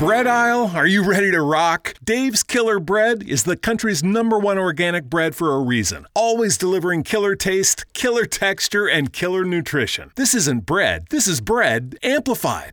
bread aisle? Are you ready to rock? Dave's Killer Bread is the country's number one organic bread for a reason. Always delivering killer taste, killer texture, and killer nutrition. This isn't bread, this is bread amplified.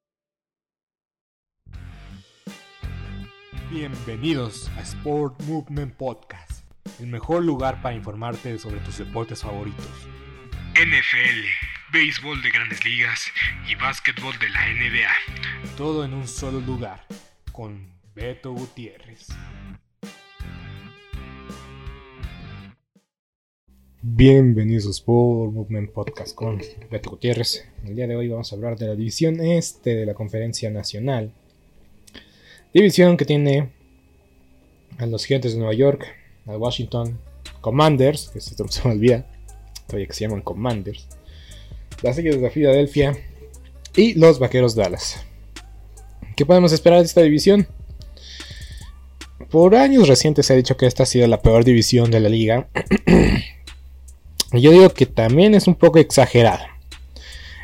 Bienvenidos a Sport Movement Podcast, el mejor lugar para informarte sobre tus deportes favoritos. NFL, béisbol de grandes ligas y básquetbol de la NBA. Todo en un solo lugar, con Beto Gutiérrez. Bienvenidos a Sport Movement Podcast con Beto Gutiérrez. El día de hoy vamos a hablar de la división este de la Conferencia Nacional División que tiene a los Gigantes de Nueva York, a Washington Commanders, que se, me olvida, todavía que se llaman Commanders, las Águilas de Filadelfia y los Vaqueros Dallas. ¿Qué podemos esperar de esta división? Por años recientes se ha dicho que esta ha sido la peor división de la liga. Yo digo que también es un poco exagerado.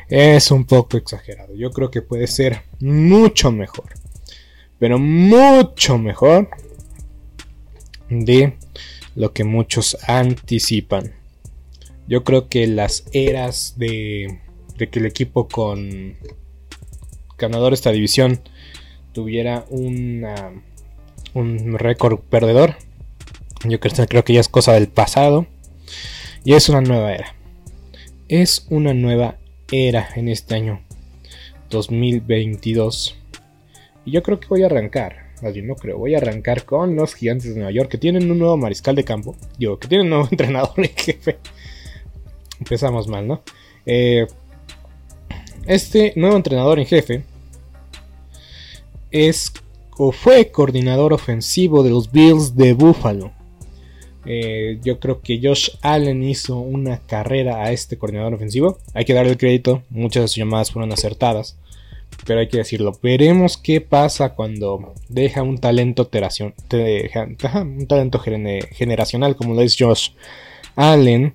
Es un poco exagerado. Yo creo que puede ser mucho mejor pero mucho mejor de lo que muchos anticipan. Yo creo que las eras de, de que el equipo con ganador de esta división tuviera una, un récord perdedor, yo creo, creo que ya es cosa del pasado y es una nueva era. Es una nueva era en este año 2022 y yo creo que voy a arrancar, más bien no creo, voy a arrancar con los gigantes de Nueva York que tienen un nuevo mariscal de campo, digo, que tienen un nuevo entrenador en jefe. Empezamos mal, ¿no? Eh, este nuevo entrenador en jefe es o fue coordinador ofensivo de los Bills de Buffalo. Eh, yo creo que Josh Allen hizo una carrera a este coordinador ofensivo. Hay que darle el crédito, muchas de sus llamadas fueron acertadas pero hay que decirlo. Veremos qué pasa cuando deja un talento, un talento generacional como lo es Josh Allen.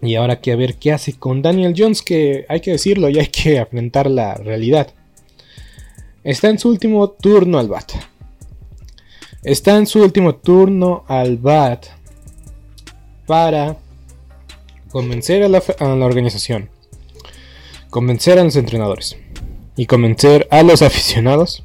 Y ahora que ver qué hace con Daniel Jones, que hay que decirlo y hay que afrontar la realidad. Está en su último turno al bat. Está en su último turno al bat para convencer a la organización, convencer a los entrenadores, y convencer a los aficionados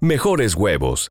mejores huevos.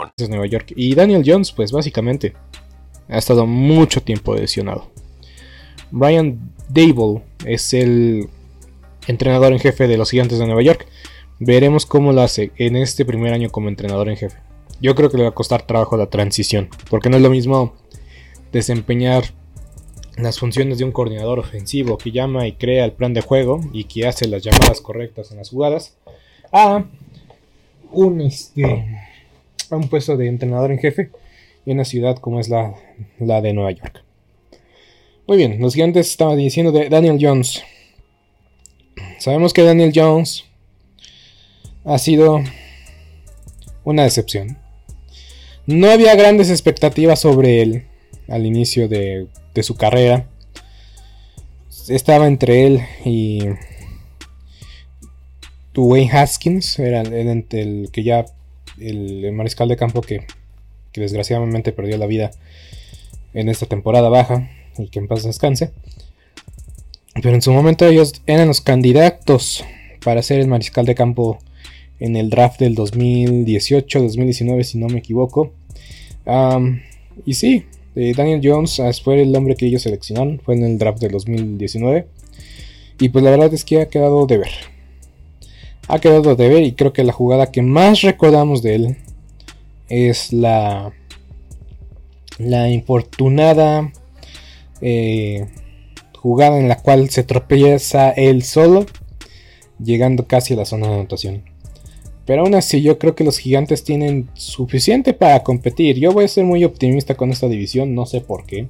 De Nueva York. Y Daniel Jones, pues básicamente, ha estado mucho tiempo lesionado. Brian Dable es el entrenador en jefe de los Gigantes de Nueva York. Veremos cómo lo hace en este primer año como entrenador en jefe. Yo creo que le va a costar trabajo la transición, porque no es lo mismo desempeñar las funciones de un coordinador ofensivo que llama y crea el plan de juego y que hace las llamadas correctas en las jugadas a un, este, a un puesto de entrenador en jefe en una ciudad como es la, la de Nueva York. Muy bien, los gigantes estaban diciendo de Daniel Jones. Sabemos que Daniel Jones ha sido una decepción. No había grandes expectativas sobre él al inicio de, su carrera. Estaba entre él y Dwayne Haskins, era el, que ya el, mariscal de campo que, desgraciadamente perdió la vida en esta temporada baja y que en paz descanse. Pero en su momento ellos eran los candidatos para ser el mariscal de campo en el draft del 2018-2019, si no me equivoco. y sí, eh, Daniel Jones ah, fue el hombre que ellos seleccionaron, fue en el draft del 2019. Y pues la verdad es que ha quedado de ver. Ha quedado de ver y creo que la jugada que más recordamos de él es la, la infortunada eh, jugada en la cual se tropieza él solo, llegando casi a la zona de anotación. Pero aún así yo creo que los gigantes tienen suficiente para competir. Yo voy a ser muy optimista con esta división, no sé por qué.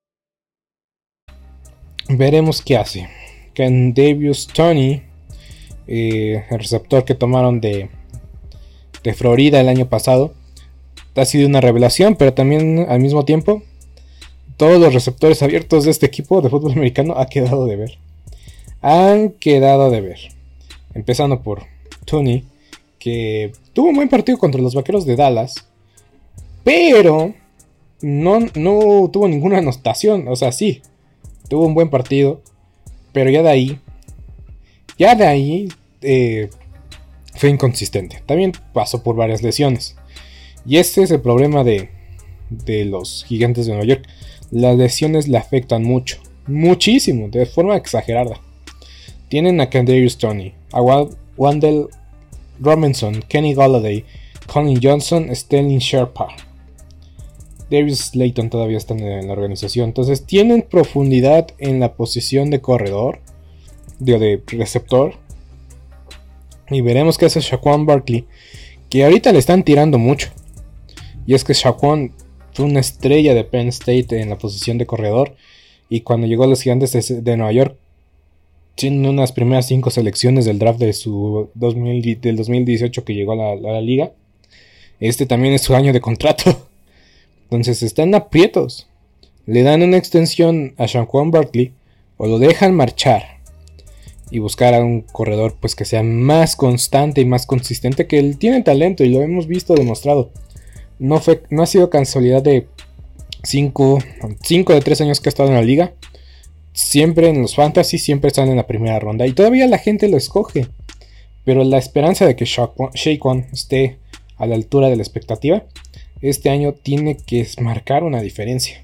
Veremos qué hace. Ken Davius Tony, eh, el receptor que tomaron de, de Florida el año pasado, ha sido una revelación, pero también al mismo tiempo, todos los receptores abiertos de este equipo de fútbol americano ha quedado de ver. Han quedado de ver. Empezando por Tony, que tuvo un buen partido contra los vaqueros de Dallas, pero no, no tuvo ninguna anotación. O sea, sí, tuvo un buen partido, pero ya de ahí, ya de ahí eh, fue inconsistente. También pasó por varias lesiones. Y este es el problema de, de los gigantes de Nueva York. Las lesiones le afectan mucho, muchísimo, de forma exagerada. Tienen a Candace Tony, a Wendell Robinson, Kenny Galladay, Colin Johnson, Sterling Sherpa. Davis Slayton todavía está en la organización. Entonces tienen profundidad en la posición de corredor, de, de receptor. Y veremos qué hace Shaquan Barkley, que ahorita le están tirando mucho. Y es que Shaquan fue una estrella de Penn State en la posición de corredor. Y cuando llegó a los gigantes de, Nueva York, tiene unas primeras cinco selecciones del draft de su del 2018 que llegó a la liga. Este también es su año de contrato. Entonces están aprietos. Le dan una extensión a Juan Barkley o lo dejan marchar y buscar a un corredor pues que sea más constante y más consistente que él tiene talento y lo hemos visto demostrado. No, fue, no ha sido casualidad de 5 de 3 años que ha estado en la liga. Siempre en los fantasy, siempre están en la primera ronda y todavía la gente lo escoge. pero la esperanza de que Shaquan esté a la altura de la expectativa, este año tiene que marcar una diferencia.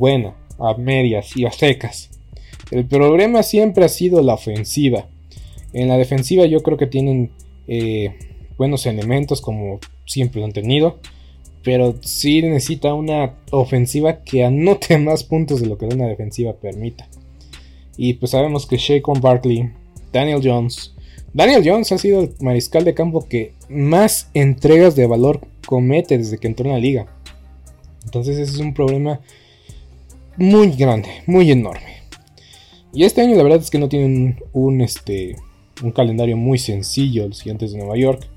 buena, a medias y a secas. El problema siempre ha sido la ofensiva. En la defensiva yo creo que tienen eh, buenos elementos como siempre lo han tenido. Pero sí necesita una ofensiva que anote más puntos de lo que una defensiva permita. Y pues sabemos que Shaquan Barkley, Daniel Jones. Daniel Jones ha sido el mariscal de campo que más entregas de valor comete desde que entró en la liga. Entonces ese es un problema muy grande, muy enorme. Y este año la verdad es que no tienen un, este, un calendario muy sencillo los gigantes de Nueva York.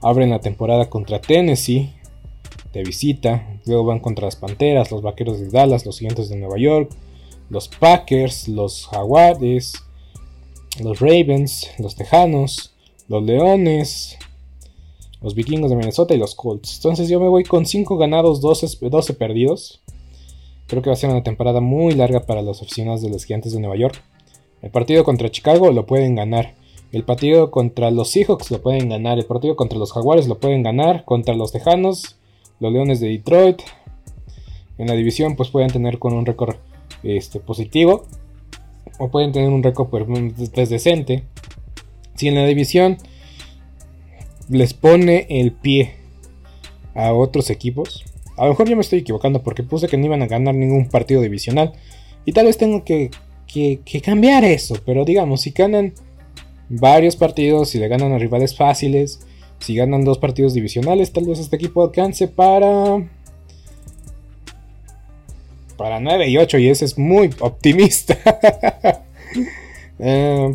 Abren la temporada contra Tennessee de visita. Luego van contra las Panteras, los Vaqueros de Dallas, los gigantes de Nueva York, los Packers, los Jaguares, los Ravens, los Tejanos, los Leones, los Vikingos de Minnesota y los Colts. Entonces yo me voy con 5 ganados, 12, 12 perdidos. Creo que va a ser una temporada muy larga para los aficionados de los Gigantes de Nueva York. El partido contra Chicago lo pueden ganar. El partido contra los Seahawks lo pueden ganar. El partido contra los Jaguares lo pueden ganar. Contra los Tejanos, los Leones de Detroit. En la división pues pueden tener con un récord este, positivo. O pueden tener un récord pues, decente. Si en la división les pone el pie a otros equipos, a lo mejor yo me estoy equivocando porque puse que no iban a ganar ningún partido divisional. Y tal vez tengo que, cambiar eso. Pero digamos, si ganan varios partidos, si le ganan a rivales fáciles, si ganan dos partidos divisionales, tal vez este equipo alcance para... Para 9 y 8 y ese es muy optimista. eh,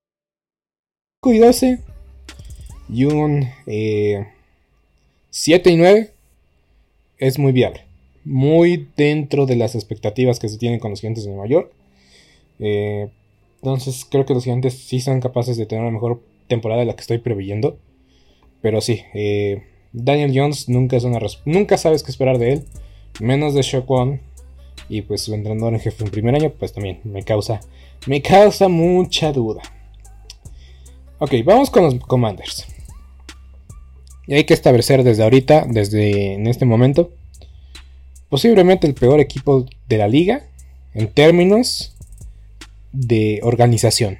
Y 12 y un 7 y 9 es muy viable. Muy dentro de las expectativas que se tienen con los gigantes de Nueva York. Eh, entonces creo que los gigantes sí son capaces de tener una mejor temporada de la que estoy preveyendo. Pero sí, eh, Daniel Jones nunca es una nunca sabes qué esperar de él. Menos de One. Y pues su entrenador en jefe en primer año, pues también me causa, me causa mucha duda. Ok, vamos con los Commanders. Y hay que establecer desde ahorita, desde en este momento, posiblemente el peor equipo de la liga en términos de organización.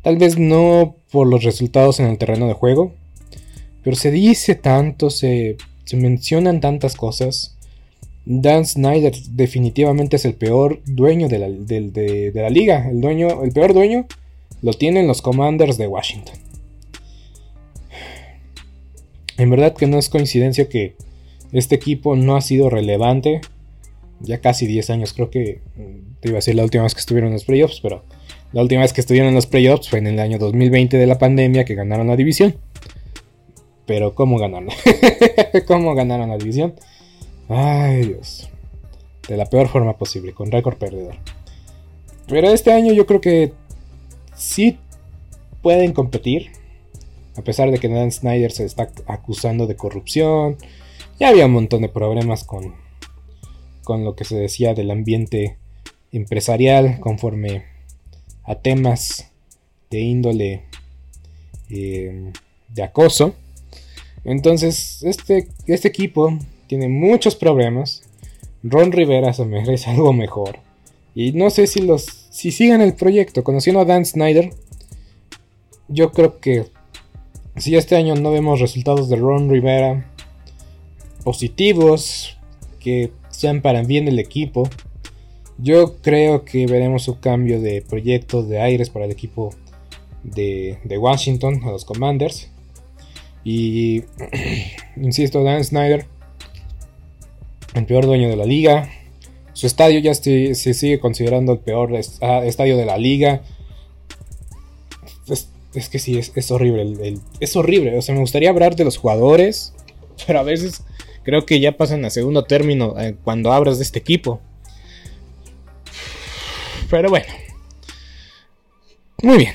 Tal vez no por los resultados en el terreno de juego, pero se dice tanto, se, se mencionan tantas cosas Dan Snyder definitivamente es el peor dueño de la, liga. El, dueño, el peor dueño lo tienen los Commanders de Washington. En verdad que no es coincidencia que este equipo no ha sido relevante. Ya casi 10 años, creo que mm, te iba a decir la última vez que estuvieron en los playoffs, pero la última vez que estuvieron en los playoffs fue en el año 2020 de la pandemia que ganaron la división. Pero ¿cómo ganaron? ¿Cómo ganaron la división? Ay, Dios. De la peor forma posible, con récord perdedor. Pero este año yo creo que sí pueden competir. A pesar de que Dan Snyder se está acusando de corrupción. Ya había un montón de problemas con, con lo que se decía del ambiente empresarial conforme a temas de índole eh, de acoso. Entonces, este, este equipo tiene muchos problemas. Ron Rivera se merece algo mejor. Y no sé si los si sigan el proyecto. Conociendo a Dan Snyder, yo creo que si este año no vemos resultados de Ron Rivera positivos que sean para bien del equipo, yo creo que veremos un cambio de proyecto de aires para el equipo de, de Washington, a los Commanders. Y insisto, Dan Snyder el peor dueño de la liga. Su estadio ya se, sigue considerando el peor ah, estadio de la liga. Es, que sí, es, horrible. es horrible. O sea, me gustaría hablar de los jugadores. Pero a veces creo que ya pasan a segundo término eh, cuando abras de este equipo. Pero bueno. Muy bien,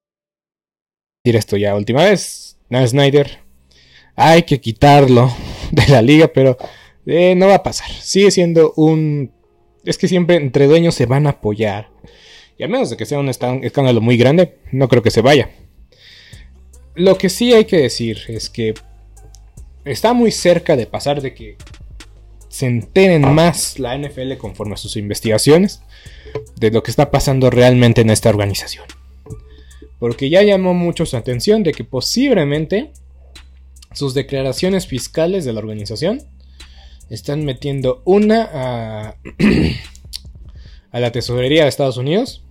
decir esto ya última vez. No, Snyder. Hay que quitarlo de la liga, pero eh, no va a pasar. Sigue siendo un... Es que siempre entre dueños se van a apoyar. Y a menos de que sea un escándalo muy grande, no creo que se vaya. Lo que sí hay que decir es que está muy cerca de pasar de que se enteren más la NFL conforme a sus investigaciones de lo que está pasando realmente en esta organización porque ya llamó mucho su atención de que posiblemente sus declaraciones fiscales de la organización están metiendo una a, la tesorería de Estados Unidos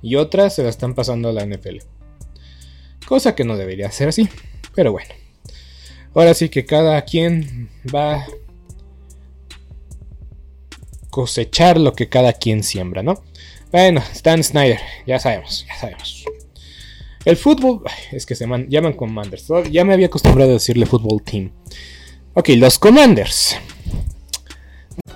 y otra se la están pasando a la NFL. Cosa que no debería ser así. Pero bueno. Ahora sí que cada quien va cosechar lo que cada quien siembra, ¿no? Bueno, Stan Snyder, ya sabemos, ya sabemos. El fútbol, es que se llaman Commanders. Ya me había acostumbrado a decirle fútbol team. Ok, los Commanders.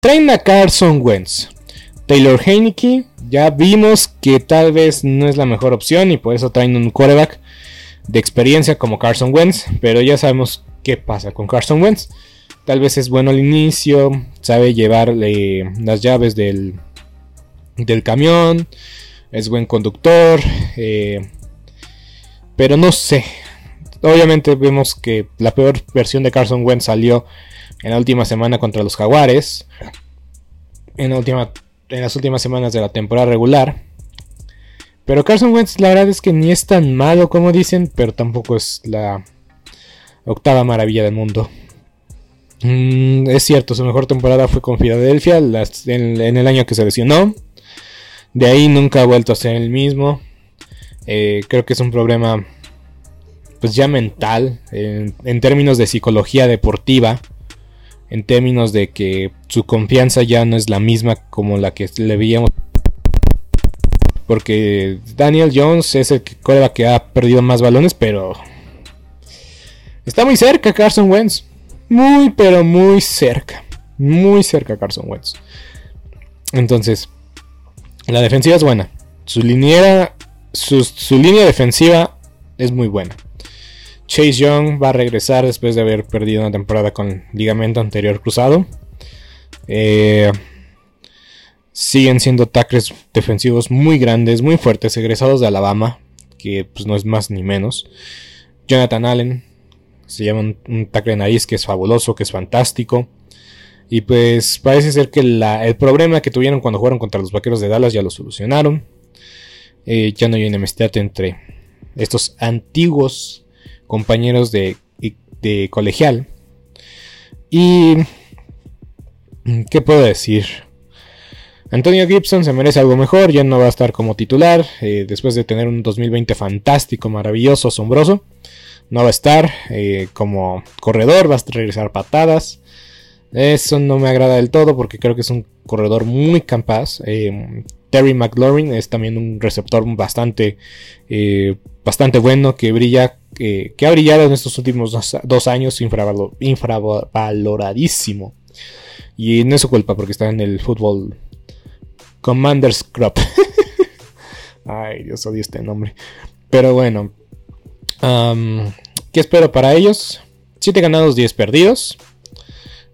Traen a Carson Wentz. Taylor Heineke, ya vimos que tal vez no es la mejor opción y por eso traen un quarterback de experiencia como Carson Wentz, pero ya sabemos qué pasa con Carson Wentz. Tal vez es bueno al inicio, sabe llevarle las llaves del, del camión, es buen conductor, eh, pero no sé. Obviamente vemos que la peor versión de Carson Wentz salió en la última semana contra los Jaguares, en, las últimas semanas de la temporada regular. Pero Carson Wentz la verdad es que ni es tan malo como dicen, pero tampoco es la octava maravilla del mundo. Mm, es cierto, su mejor temporada fue con Filadelfia en, el año que se lesionó. De ahí nunca ha vuelto a ser el mismo. Eh, creo que es un problema pues ya mental en términos de psicología deportiva en términos de que su confianza ya no es la misma como la que le veíamos. Porque Daniel Jones es el que ha perdido más balones, pero está muy cerca Carson Wentz. Muy, pero muy cerca. Muy cerca Carson Wentz. Entonces, la defensiva es buena. Su línea, su, su línea defensiva es muy buena. Chase Young va a regresar después de haber perdido una temporada con ligamento anterior cruzado. Eh, siguen siendo tackles defensivos muy grandes, muy fuertes, egresados de Alabama, que pues no es más ni menos. Jonathan Allen, se llama un, tackle de nariz que es fabuloso, que es fantástico. Y pues parece ser que el problema que tuvieron cuando jugaron contra los vaqueros de Dallas ya lo solucionaron. Eh, ya no hay enemistad entre estos antiguos compañeros de, colegial. Y... ¿Qué puedo decir? Antonio Gibson se merece algo mejor, ya no va a estar como titular, eh, después de tener un 2020 fantástico, maravilloso, asombroso. No va a estar eh, como corredor, va a regresar patadas. Eso no me agrada del todo porque creo que es un corredor muy capaz. Eh, Terry McLaurin es también un receptor bastante, bastante bueno que brilla que, ha brillado en estos últimos dos, años infravaloradísimo. Y no es su culpa porque está en el fútbol Commanders Club. Ay, Dios odio este nombre. Pero bueno. ¿Qué espero para ellos? 7 ganados, 10 perdidos.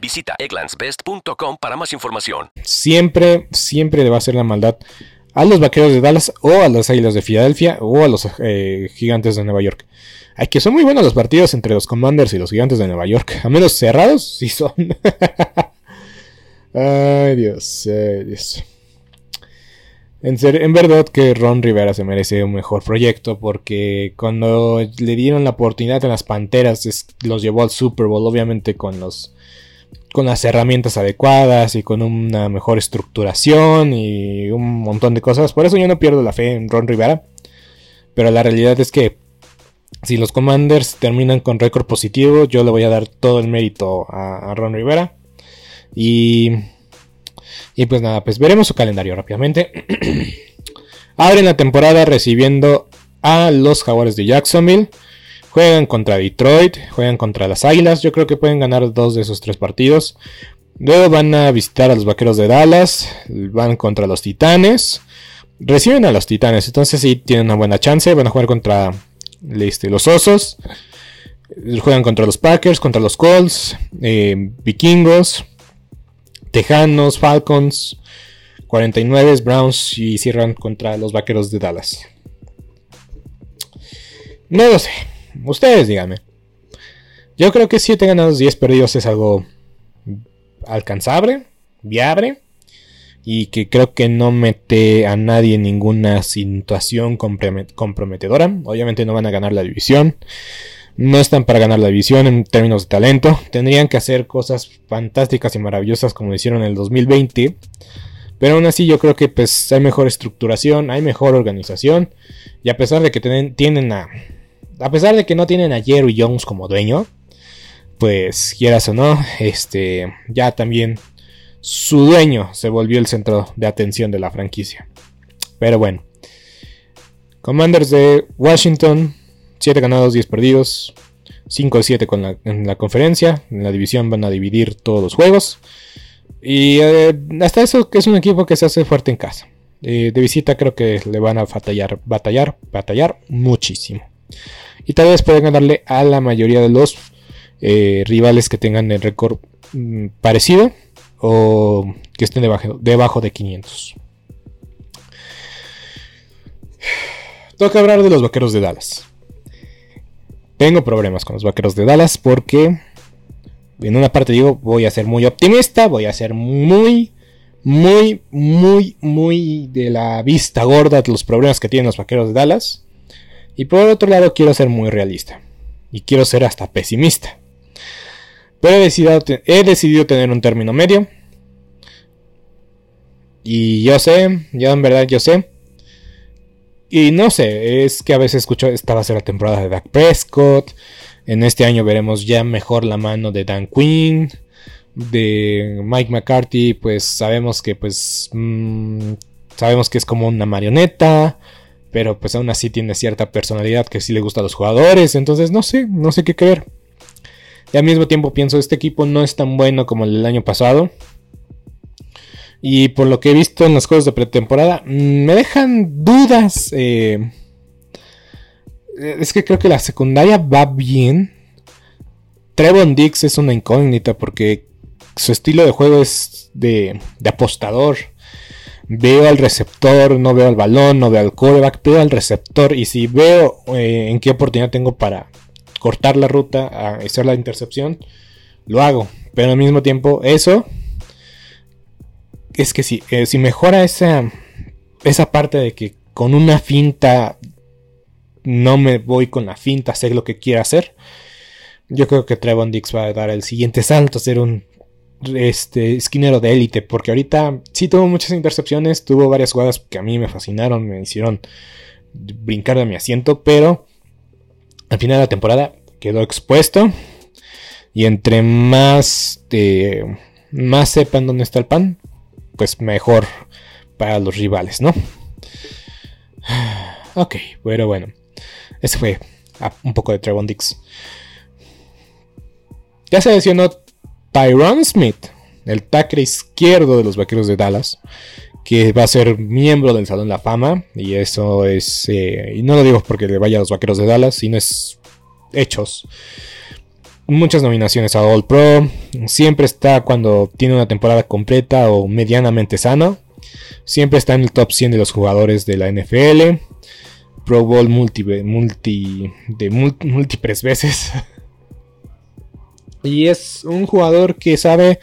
Visita egglandsbest.com para más información. Siempre, siempre va a ser la maldad a los vaqueros de Dallas o a las águilas de Filadelfia o a los eh, gigantes de Nueva York. Hay que son muy buenos los partidos entre los Commanders y los gigantes de Nueva York. A menos cerrados, sí son. ay Dios, ay Dios. En, en verdad que Ron Rivera se merece un mejor proyecto porque cuando le dieron la oportunidad a las Panteras los llevó al Super Bowl, obviamente con los con las herramientas adecuadas y con una mejor estructuración y un montón de cosas. Por eso yo no pierdo la fe en Ron Rivera. Pero la realidad es que si los Commanders terminan con récord positivo, yo le voy a dar todo el mérito a, Ron Rivera. Y, y pues nada, pues veremos su calendario rápidamente. Abren la temporada recibiendo a los Jaguares de Jacksonville. Juegan contra Detroit, juegan contra las Águilas. Yo creo que pueden ganar dos de esos tres partidos. Luego van a visitar a los Vaqueros de Dallas. Van contra los Titanes. Reciben a los Titanes. Entonces sí tienen una buena chance. Van a jugar contra este, los Osos. Juegan contra los Packers, contra los Colts, eh, Vikingos, Tejanos, Falcons, 49 Browns y cierran contra los Vaqueros de Dallas. No lo sé. Ustedes díganme. Yo creo que 7 ganados, 10 perdidos es algo alcanzable, viable. Y que creo que no mete a nadie en ninguna situación comprometedora. Obviamente no van a ganar la división. No están para ganar la división en términos de talento. Tendrían que hacer cosas fantásticas y maravillosas como hicieron en el 2020. Pero aún así yo creo que pues hay mejor estructuración, hay mejor organización. Y a pesar de que tienen a a pesar de que no tienen a Jerry Jones como dueño, pues quieras o no, este, ya también su dueño se volvió el centro de atención de la franquicia. Pero bueno, Commanders de Washington, 7 ganados, 10 perdidos, 5 7 con la, en la conferencia, en la división van a dividir todos los juegos. Y eh, hasta eso que es un equipo que se hace fuerte en casa. Eh, de visita creo que le van a batallar, batallar, batallar muchísimo. Y tal vez puedan ganarle a la mayoría de los eh, rivales que tengan el récord mm, parecido o que estén debajo, debajo de 500. Toca hablar de los vaqueros de Dallas. Tengo problemas con los vaqueros de Dallas porque en una parte digo voy a ser muy optimista, voy a ser muy, muy, muy, muy de la vista gorda de los problemas que tienen los vaqueros de Dallas. Y por otro lado quiero ser muy realista. Y quiero ser hasta pesimista. Pero he decidido, tener un término medio. Y yo sé, ya en verdad yo sé. Y no sé, es que a veces escucho, esta va a ser la temporada de Dak Prescott. En este año veremos ya mejor la mano de Dan Quinn. De Mike McCarthy, pues sabemos que pues... Mm, sabemos que es como una marioneta pero pues aún así tiene cierta personalidad que sí le gusta a los jugadores, entonces no sé, no sé qué creer. Y al mismo tiempo pienso, este equipo no es tan bueno como el del año pasado. Y por lo que he visto en los juegos de pretemporada, mm, me dejan dudas. Eh, es que creo que la secundaria va bien. Trevon Dix es una incógnita porque su estilo de juego es de apostador veo al receptor, no veo al balón, no veo al coreback, veo al receptor y si veo eh, en qué oportunidad tengo para cortar la ruta, hacer la intercepción, lo hago. Pero al mismo tiempo, eso es que si, eh, si mejora esa, esa parte de que con una finta no me voy con la finta, sé lo que quiero hacer. Yo creo que Trevon Dix va a dar el siguiente salto, ser un este, esquinero de élite, porque ahorita sí tuvo muchas intercepciones, tuvo varias jugadas que a mí me fascinaron, me hicieron brincar de mi asiento, pero al final de la temporada quedó expuesto y entre más más sepan dónde está el pan, pues mejor para los rivales, ¿no? Ok, pero bueno, ese fue un poco de Trevon Dix. Ya se mencionó Tyron Smith, el tackle izquierdo de los Vaqueros de Dallas, que va a ser miembro del Salón de la Fama. Y eso es, eh, y no lo digo porque le vaya a los Vaqueros de Dallas, sino es hechos. Muchas nominaciones a All Pro. Siempre está cuando tiene una temporada completa o medianamente sano. Siempre está en el top 100 de los jugadores de la NFL. Pro Bowl multi, de múltiples veces. Y es un jugador que sabe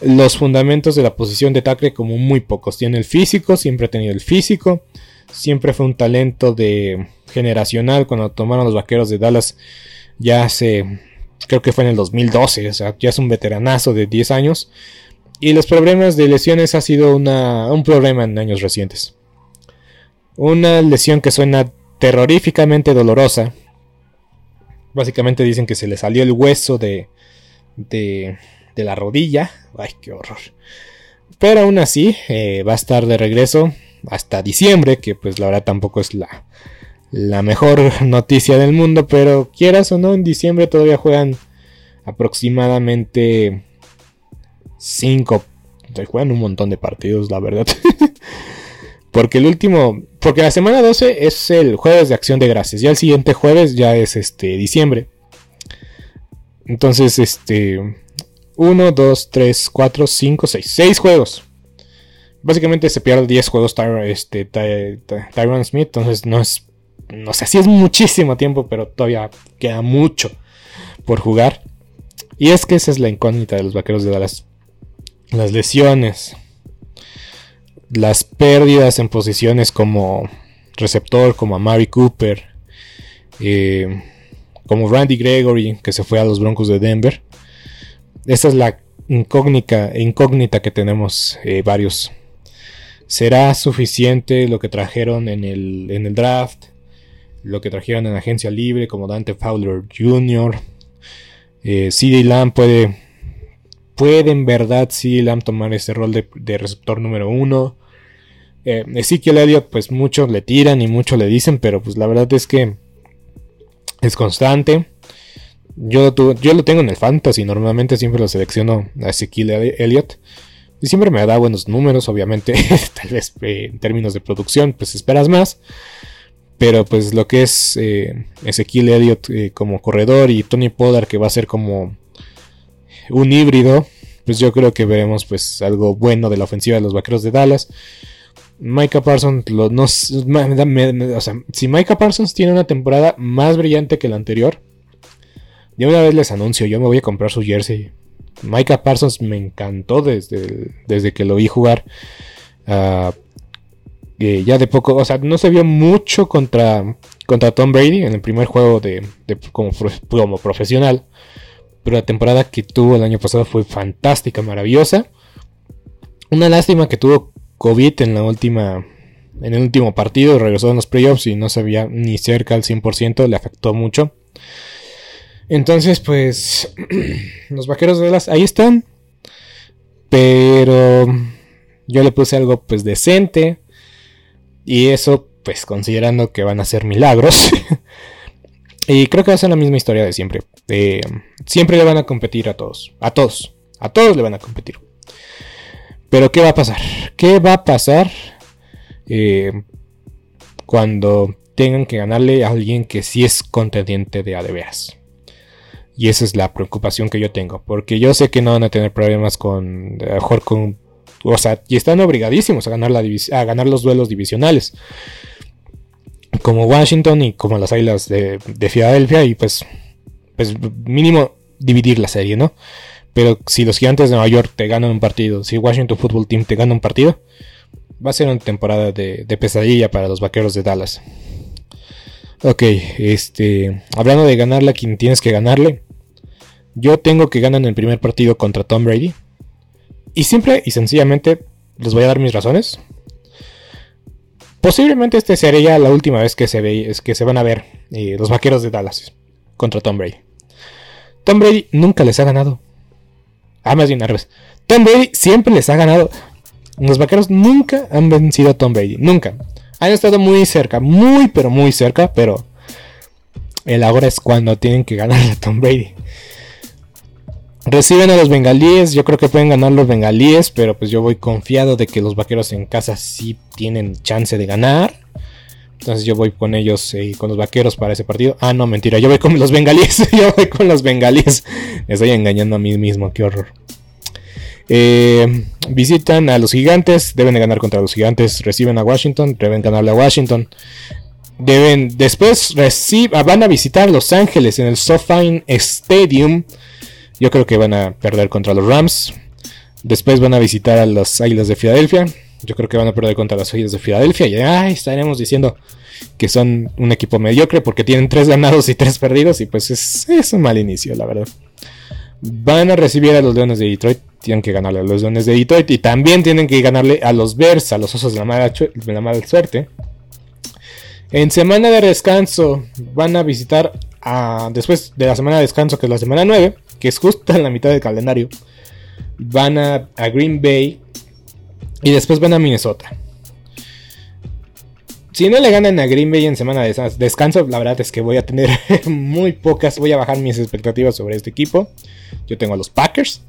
los fundamentos de la posición de tackle como muy pocos. Tiene el físico, siempre ha tenido el físico. Siempre fue un talento de generacional cuando tomaron los vaqueros de Dallas ya hace, creo que fue en el 2012, o sea, ya es un veteranazo de 10 años. Y los problemas de lesiones ha sido un problema en años recientes. Una lesión que suena terroríficamente dolorosa. Básicamente dicen que se le salió el hueso de, de, de la rodilla. Ay, qué horror. Pero aún así, eh, va a estar de regreso hasta diciembre, que pues la verdad tampoco es la, la mejor noticia del mundo, pero quieras o no, en diciembre todavía juegan aproximadamente 5, juegan un montón de partidos, la verdad. porque el último, porque la semana 12 es el jueves de acción de gracias, ya el siguiente jueves ya es este diciembre. Entonces, este 1 2 3 4 5 6, 6 juegos. Básicamente se pierde 10 juegos este, Tyron Smith, entonces no es no sé si es muchísimo tiempo, pero todavía queda mucho por jugar. Y es que esa es la incógnita de los vaqueros de Dallas. Las lesiones, las pérdidas en posiciones como receptor, como a Mary Cooper, eh, como Randy Gregory, que se fue a los Broncos de Denver. Esa es la incógnita, incógnita que tenemos eh, varios. ¿Será suficiente lo que trajeron en el, en el draft? lo que trajeron en agencia libre como Dante Fowler Jr. Eh, CD Lamb puede, puede en verdad CD Lamb tomar ese rol de, receptor número uno. Eh, Ezekiel Elliott pues muchos le tiran y muchos le dicen, pero pues la verdad es que es constante. Yo, yo lo tengo en el fantasy, normalmente siempre lo selecciono a Ezekiel Elliott. Y siempre me da buenos números, obviamente, tal vez eh, en términos de producción, pues esperas más. Pero pues lo que es eh, Ezequiel Elliott eh, como corredor y Tony Pollard que va a ser como un híbrido, pues yo creo que veremos pues algo bueno de la ofensiva de los Vaqueros de Dallas. Micah Parsons, o sea, si Micah Parsons tiene una temporada más brillante que la anterior, de una vez les anuncio, yo me voy a comprar su jersey. Micah Parsons me encantó desde, desde que lo vi jugar. Uh, ya de poco, o sea, no se vio mucho contra, contra Tom Brady en el primer juego de, como, como, profesional. Pero la temporada que tuvo el año pasado fue fantástica, maravillosa. Una lástima que tuvo COVID en la última. En el último partido, regresó en los playoffs y no se ni cerca al 100%, le afectó mucho. Entonces, pues. los vaqueros de las. Ahí están. Pero. Yo le puse algo pues decente. Y eso, pues considerando que van a ser milagros. y creo que va a ser la misma historia de siempre. siempre le van a competir a todos. A todos. A todos le van a competir. Pero ¿qué va a pasar? ¿Qué va a pasar eh, cuando tengan que ganarle a alguien que sí es contendiente de a Y esa es la preocupación que yo tengo. Porque yo sé que no van a tener problemas con, mejor con o sea, y están obligadísimos a ganar, la a ganar los duelos divisionales. Como Washington y como las Islas de, Filadelfia. Y pues, pues mínimo dividir la serie, ¿no? Pero si los gigantes de Nueva York te ganan un partido, si Washington Football Team te gana un partido, va a ser una temporada de, pesadilla para los vaqueros de Dallas. Ok, este. Hablando de ganarle a quien tienes que ganarle. Yo tengo que ganar el primer partido contra Tom Brady. Y simple y sencillamente les voy a dar mis razones. Posiblemente este sería la última vez que se, ve, que se van a ver eh, los vaqueros de Dallas contra Tom Brady. Tom Brady nunca les ha ganado. Ah, Tom Brady siempre les ha ganado. Los vaqueros nunca han vencido a Tom Brady. Nunca. Han estado muy cerca, muy pero muy cerca, pero el ahora es cuando tienen que ganar a Tom Brady. Reciben a los bengalíes, yo creo que pueden ganar los bengalíes, pero pues yo voy confiado de que los vaqueros en casa sí tienen chance de ganar. Entonces yo voy con ellos y eh, con los vaqueros para ese partido. Ah, no, mentira, yo voy con los bengalíes. yo voy con los bengalíes. Me estoy engañando a mí mismo, qué horror. Eh, visitan a los gigantes, deben de ganar contra los gigantes. Reciben a Washington, deben ganarle a Washington. Deben, después van a visitar Los Ángeles en el SoFi Stadium. Yo creo que van a perder contra los Rams. Después van a visitar a las Águilas de Filadelfia. Yo creo que van a perder contra las Águilas de Filadelfia. Y ay, estaremos diciendo que son un equipo mediocre porque tienen tres ganados y tres perdidos. Y pues es, un mal inicio, la verdad. Van a recibir a los Leones de Detroit. Tienen que ganarle a los Leones de Detroit. Y también tienen que ganarle a los Bears, a los Osos de la mala, suerte. En semana de descanso van a visitar a, después de la semana de descanso, que es la semana 9, que es justo en la mitad del calendario, van a Green Bay y después van a Minnesota. Si no le ganan a Green Bay en semana de descanso, la verdad es que voy a tener muy pocas, voy a bajar mis expectativas sobre este equipo. Yo tengo a los Packers.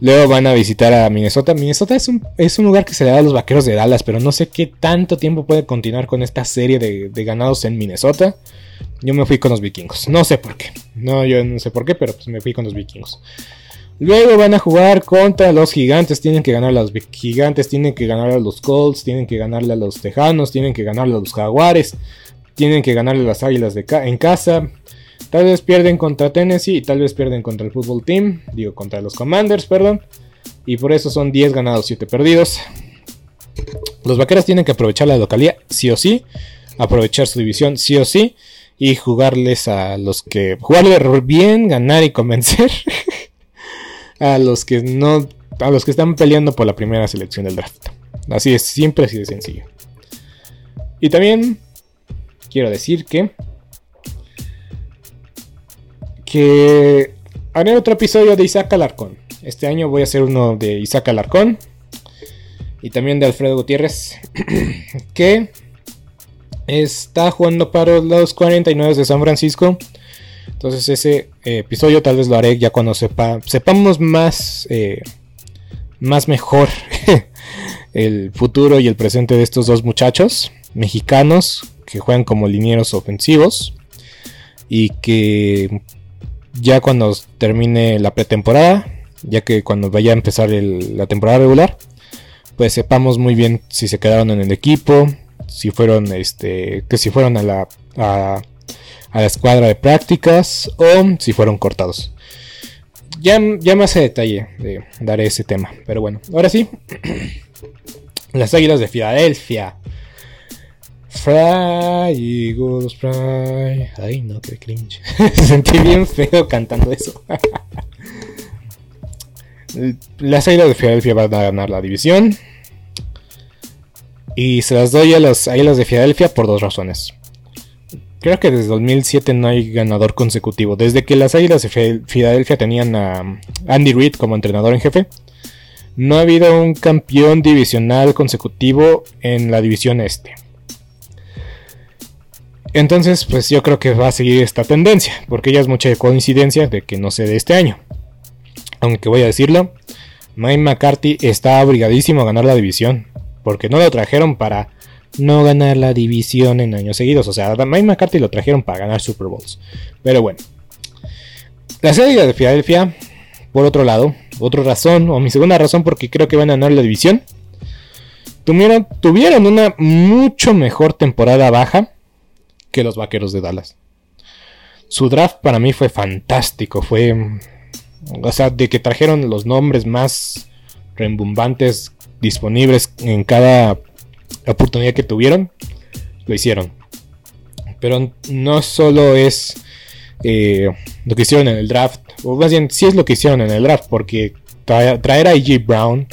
Luego van a visitar a Minnesota. Minnesota es un, es un lugar que se le da a los vaqueros de Dallas, pero no sé qué tanto tiempo puede continuar con esta serie de, ganados en Minnesota. Yo me fui con los vikingos. No sé por qué. No, yo no sé por qué, pero pues me fui con los vikingos. Luego van a jugar contra los gigantes. Tienen que ganar a los gigantes. Tienen que ganar a los Colts. Tienen que ganarle a los tejanos. Tienen que ganarle a los jaguares. Tienen que ganarle a las águilas de en casa. Tal vez pierden contra Tennessee y tal vez pierden contra el Football Team. Digo, contra los Commanders, perdón. Y por eso son 10 ganados, 7 perdidos. Los vaqueros tienen que aprovechar la localidad, sí o sí. Aprovechar su división, sí o sí. Y jugarles a los que. Jugarle bien, ganar y convencer. a los que no. A los que están peleando por la primera selección del draft. Así es, siempre así de sencillo. Y también quiero decir que que haré otro episodio de Isaac Alarcón. Este año voy a hacer uno de Isaac Alarcón y también de Alfredo Gutiérrez, que está jugando para los 49 de San Francisco. Entonces ese eh, episodio tal vez lo haré ya cuando sepa, sepamos más, eh, más mejor el futuro y el presente de estos dos muchachos mexicanos que juegan como linieros ofensivos y que ya cuando termine la pretemporada, ya que cuando vaya a empezar la temporada regular, pues sepamos muy bien si se quedaron en el equipo, si fueron, este, que si fueron a la, la escuadra de prácticas o si fueron cortados. Ya, ya más a detalle daré ese tema, pero bueno, ahora sí, las Águilas de Filadelfia Fry, Eagles, Fry. Ay, no, qué cringe. Sentí bien feo cantando eso. las Águilas de Filadelfia van a ganar la división. Y se las doy a las Águilas de Filadelfia por dos razones. Creo que desde 2007 no hay ganador consecutivo. Desde que las Águilas de Filadelfia tenían a Andy Reid como entrenador en jefe, no ha habido un campeón divisional consecutivo en la división este. Entonces, pues yo creo que va a seguir esta tendencia, porque ya es mucha coincidencia de que no se dé este año. Aunque voy a decirlo, Mike McCarthy está obligadísimo a ganar la división, porque no lo trajeron para no ganar la división en años seguidos. O sea, Mike McCarthy lo trajeron para ganar Super Bowls. Pero bueno, la serie de Filadelfia, por otro lado, otra razón, o mi segunda razón porque creo que van a ganar la división, tuvieron, tuvieron una mucho mejor temporada baja que los Vaqueros de Dallas. Su draft para mí fue fantástico, fue... O sea, de que trajeron los nombres más rembombantes disponibles en cada oportunidad que tuvieron, lo hicieron. Pero no solo es eh, lo que hicieron en el draft, o más bien sí es lo que hicieron en el draft, porque traer, a A.J. Brown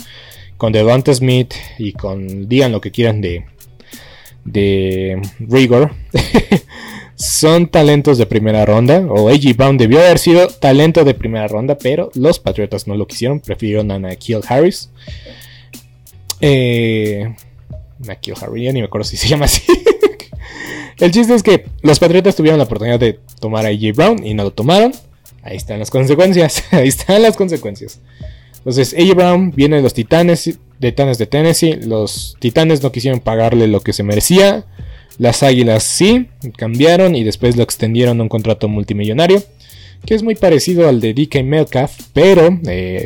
con Devonta Smith y con digan lo que quieran de, de Rigor son talentos de primera ronda. O A.G. Brown debió haber sido talento de primera ronda, pero los Patriotas no lo quisieron. Prefirieron a Nakiel Harris. Eh, Nakiel Harris, ya ni me acuerdo si se llama así. El chiste es que los Patriotas tuvieron la oportunidad de tomar a A.J. Brown y no lo tomaron. Ahí están las consecuencias. Ahí están las consecuencias. Entonces, A.J. Brown viene de los Titanes Titanes de Tennessee. Los Titanes no quisieron pagarle lo que se merecía. Las Águilas sí, cambiaron y después lo extendieron a un contrato multimillonario. Que es muy parecido al de DK Metcalf, pero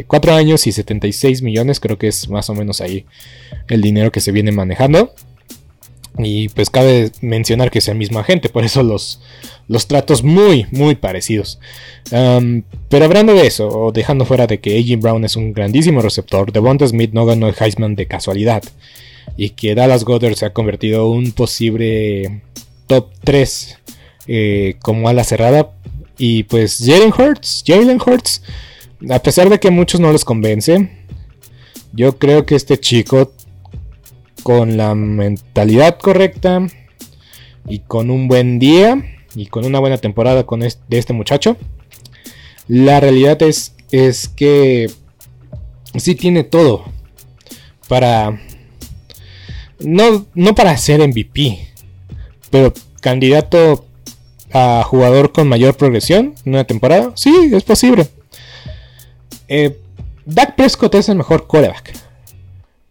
4 eh, años y 76 millones, creo que es más o menos ahí el dinero que se viene manejando. Y pues cabe mencionar que es el mismo agente, por eso los, los tratos muy, muy parecidos. pero hablando de eso, o dejando fuera de que A.J. Brown es un grandísimo receptor, Devonta Smith no ganó el Heisman de casualidad. Y que Dallas Goddard se ha convertido en un posible top 3 eh, como ala cerrada. Y pues Jalen Hurts, Jalen Hurts, a pesar de que muchos no les convence, yo creo que este chico con la mentalidad correcta y con un buen día y con una buena temporada con de este muchacho, la realidad es, es que sí tiene todo para... No, no para ser MVP, pero candidato a jugador con mayor progresión en una temporada, sí, es posible. Eh, Dak Prescott es el mejor quarterback.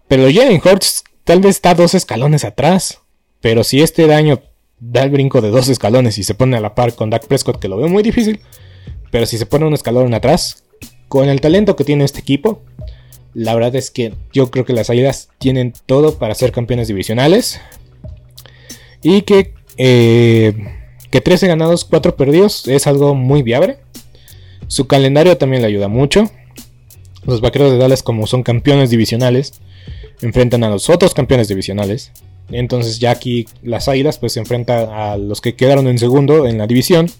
Pero Jalen Hurts tal vez está dos escalones atrás. Pero si este daño da el brinco de dos escalones y se pone a la par con Dak Prescott, que lo veo muy difícil, pero si se pone un escalón atrás, con el talento que tiene este equipo, la verdad es que yo creo que las Águilas tienen todo para ser campeones divisionales. Y que, eh, que 13 ganados, 4 perdidos es algo muy viable. Su calendario también le ayuda mucho. Los vaqueros de Dallas, como son campeones divisionales, enfrentan a los otros campeones divisionales. Entonces ya aquí las Águilas pues se enfrentan a los que quedaron en segundo en la división.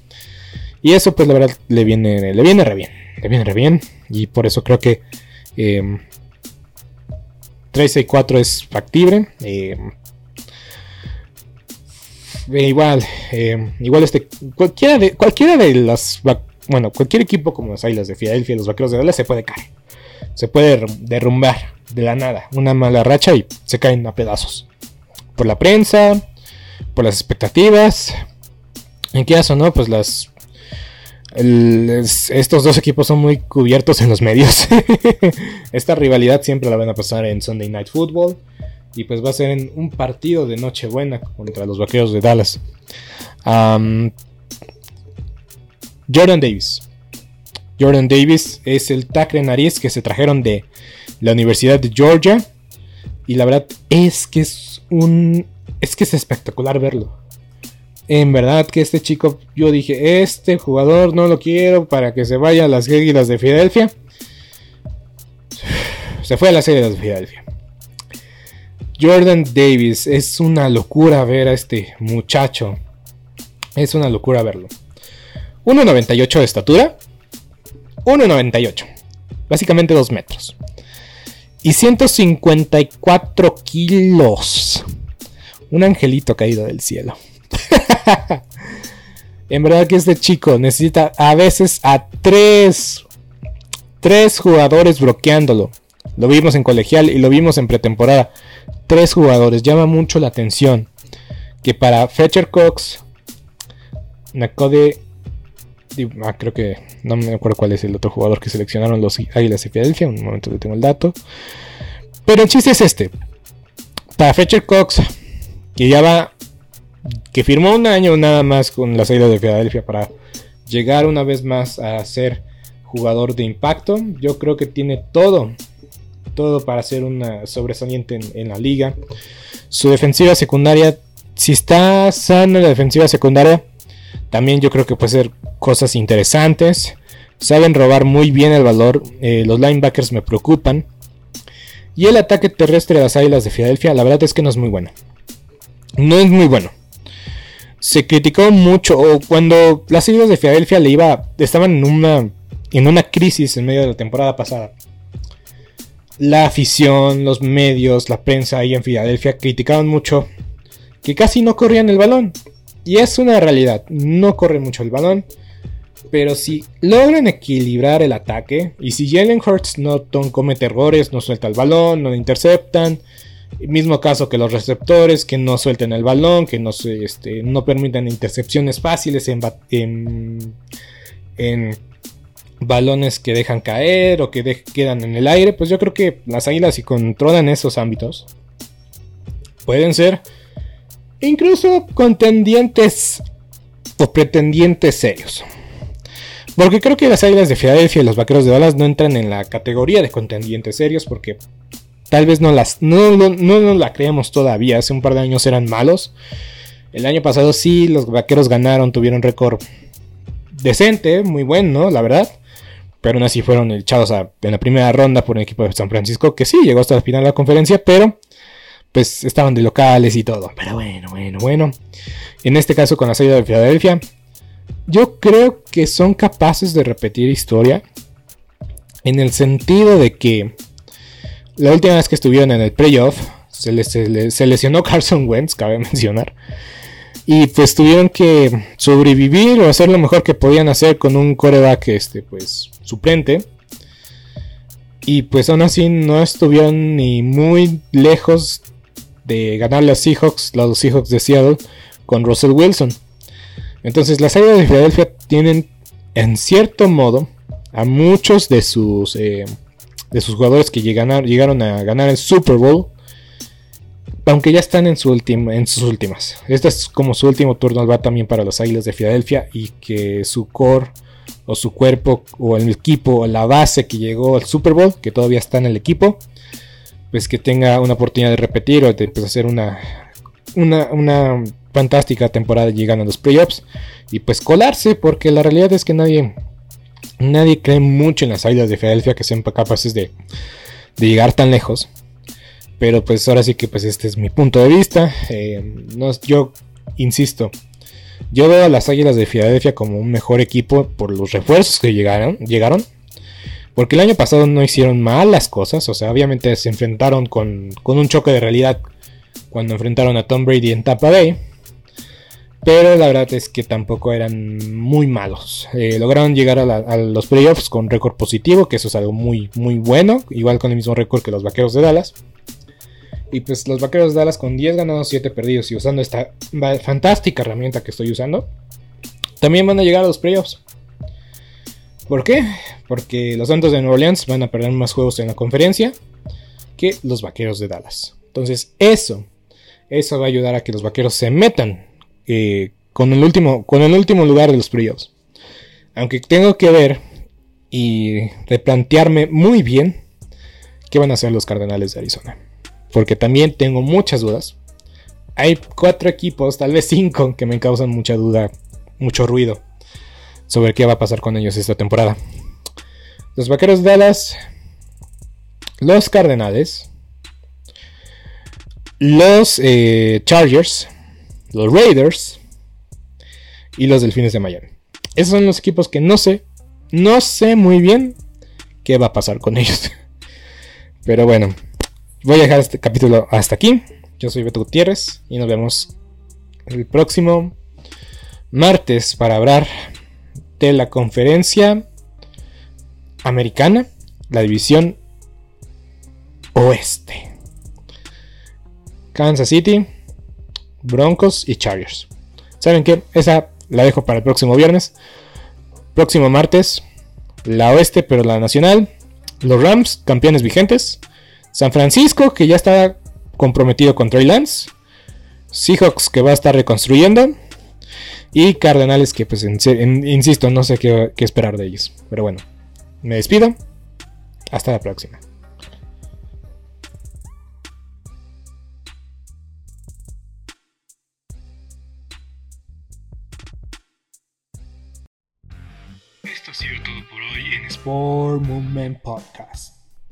Y eso pues la verdad le viene, le viene re bien. Le viene re bien. Y por eso creo que eh, 3 y 4 es factible. Em, e igual, em, igual este, cualquiera de, cualquiera de las, bueno, cualquier equipo como las Águilas de Filadelfia, los Vaqueros de Dallas se puede caer, se puede derrumbar de la nada, una mala racha y se caen a pedazos por la prensa, por las expectativas. En qué caso, ¿no? Pues las. estos dos equipos son muy cubiertos en los medios. Esta rivalidad siempre la van a pasar en Sunday Night Football. Y pues va a ser en un partido de Nochebuena contra los vaqueros de Dallas. Jordan Davis. Jordan Davis es el tackle nariz que se trajeron de la Universidad de Georgia. Y la verdad es que es un. Es que es espectacular verlo. En verdad que este chico, yo dije, este jugador no lo quiero para que se vaya a las Águilas de Filadelfia. Se fue a las Águilas de Filadelfia. Jordan Davis, es una locura ver a este muchacho. Es una locura verlo. 1.98 de estatura. 1.98. Básicamente 2 metros y 154 kilos. Un angelito caído del cielo. en verdad que este chico necesita a veces a tres, tres jugadores bloqueándolo. Lo vimos en colegial y lo vimos en pretemporada. Tres jugadores. Llama mucho la atención que para Fletcher Cox, Nakode Ah, creo que no me acuerdo cuál es el otro jugador que seleccionaron los Águilas de Filadelfia. Un momento le tengo el dato. Pero el chiste es este. Para Fletcher Cox, que ya va. Que firmó un año nada más con las Águilas de Filadelfia para llegar una vez más a ser jugador de impacto. Yo creo que tiene todo. Todo para ser una sobresaliente en la liga. Su defensiva secundaria. Si está sana la defensiva secundaria también yo creo que puede ser cosas interesantes. Saben robar muy bien el valor. Eh, los linebackers me preocupan. Y el ataque terrestre de las Águilas de Filadelfia, la verdad es que no es muy bueno. No es muy bueno. Se criticó mucho cuando las Águilas de Filadelfia le iba, estaban en una, en una crisis en medio de la temporada pasada. La afición, los medios, la prensa ahí en Filadelfia criticaban mucho que casi no corrían el balón. Y es una realidad, no corre mucho el balón. Pero si logran equilibrar el ataque, y si Jalen Hurts no comete errores, no suelta el balón, no interceptan, mismo caso que los receptores, que no suelten el balón, que no, este, no permitan intercepciones fáciles en, en, balones que dejan caer o que quedan en el aire, pues yo creo que las águilas si controlan esos ámbitos, pueden ser incluso contendientes o pretendientes serios. Porque creo que las Águilas de Filadelfia y los Vaqueros de Dallas no entran en la categoría de contendientes serios porque tal vez no las no, no, no la creemos todavía. Hace un par de años eran malos. El año pasado sí, los vaqueros ganaron, tuvieron récord decente, muy bueno, la verdad. Pero aún así fueron echados en la primera ronda por un equipo de San Francisco que sí llegó hasta la final de la conferencia, pero pues estaban de locales y todo. Pero bueno, bueno, bueno. En este caso con la salida de Filadelfia, yo creo que son capaces de repetir historia. En el sentido de que la última vez que estuvieron en el playoff, se, se lesionó Carson Wentz, cabe mencionar. Y pues tuvieron que sobrevivir o hacer lo mejor que podían hacer con un coreback este, pues, suplente. Y pues aún así no estuvieron ni muy lejos de ganar los Seahawks, los Seahawks de Seattle, con Russell Wilson. Entonces las águilas de Filadelfia tienen en cierto modo a muchos de sus, eh, de sus jugadores que llegaron a ganar el Super Bowl aunque ya están en, su en sus últimas. Este es como su último turno va también para los Águilas de Filadelfia y que su core o su cuerpo o el equipo o la base que llegó al Super Bowl, que todavía está en el equipo, pues que tenga una oportunidad de repetir o de pues, hacer una, una, una fantástica temporada llegando a los playoffs y pues colarse, porque la realidad es que nadie, nadie cree mucho en las Águilas de Filadelfia que sean capaces de, de llegar tan lejos. Pero pues ahora sí que pues este es mi punto de vista. Eh, no, yo insisto, yo veo a las Águilas de Filadelfia como un mejor equipo por los refuerzos que llegaron, llegaron. Porque el año pasado no hicieron mal las cosas. O sea, obviamente se enfrentaron con, con un choque de realidad cuando enfrentaron a Tom Brady en Tampa Bay. Pero la verdad es que tampoco eran muy malos. Eh, lograron llegar a, a, los playoffs con récord positivo, que eso es algo muy, muy bueno. Igual con el mismo récord que los Vaqueros de Dallas. Y pues los Vaqueros de Dallas con 10 ganados, 7 perdidos y usando esta fantástica herramienta que estoy usando, también van a llegar a los playoffs. ¿Por qué? Porque los Santos de Nueva Orleans van a perder más juegos en la conferencia que los Vaqueros de Dallas. Entonces eso, eso va a ayudar a que los Vaqueros se metan eh, con, el último, con el último lugar de los playoffs. Aunque tengo que ver y replantearme muy bien qué van a hacer los Cardenales de Arizona porque también tengo muchas dudas. Hay cuatro equipos, tal vez cinco, que me causan mucha duda, mucho ruido sobre qué va a pasar con ellos esta temporada. Los Vaqueros de Dallas, los Cardenales, los eh, Chargers, los Raiders y los Delfines de Miami. Esos son los equipos que no sé, no sé muy bien qué va a pasar con ellos. Pero bueno, voy a dejar este capítulo hasta aquí. Yo soy Beto Gutiérrez y nos vemos el próximo martes para hablar de la conferencia americana, la división oeste. Kansas City, Broncos y Chargers. ¿Saben qué? Esa la dejo para el próximo viernes. Próximo martes, la oeste, pero la nacional. Los Rams, campeones vigentes. San Francisco, que ya está comprometido con Trey Lance. Seahawks, que va a estar reconstruyendo. Y Cardenales, que pues insisto, no sé qué, qué esperar de ellos. Pero bueno, me despido. Hasta la próxima. Esto ha sido todo por hoy en Sport Movement Podcast.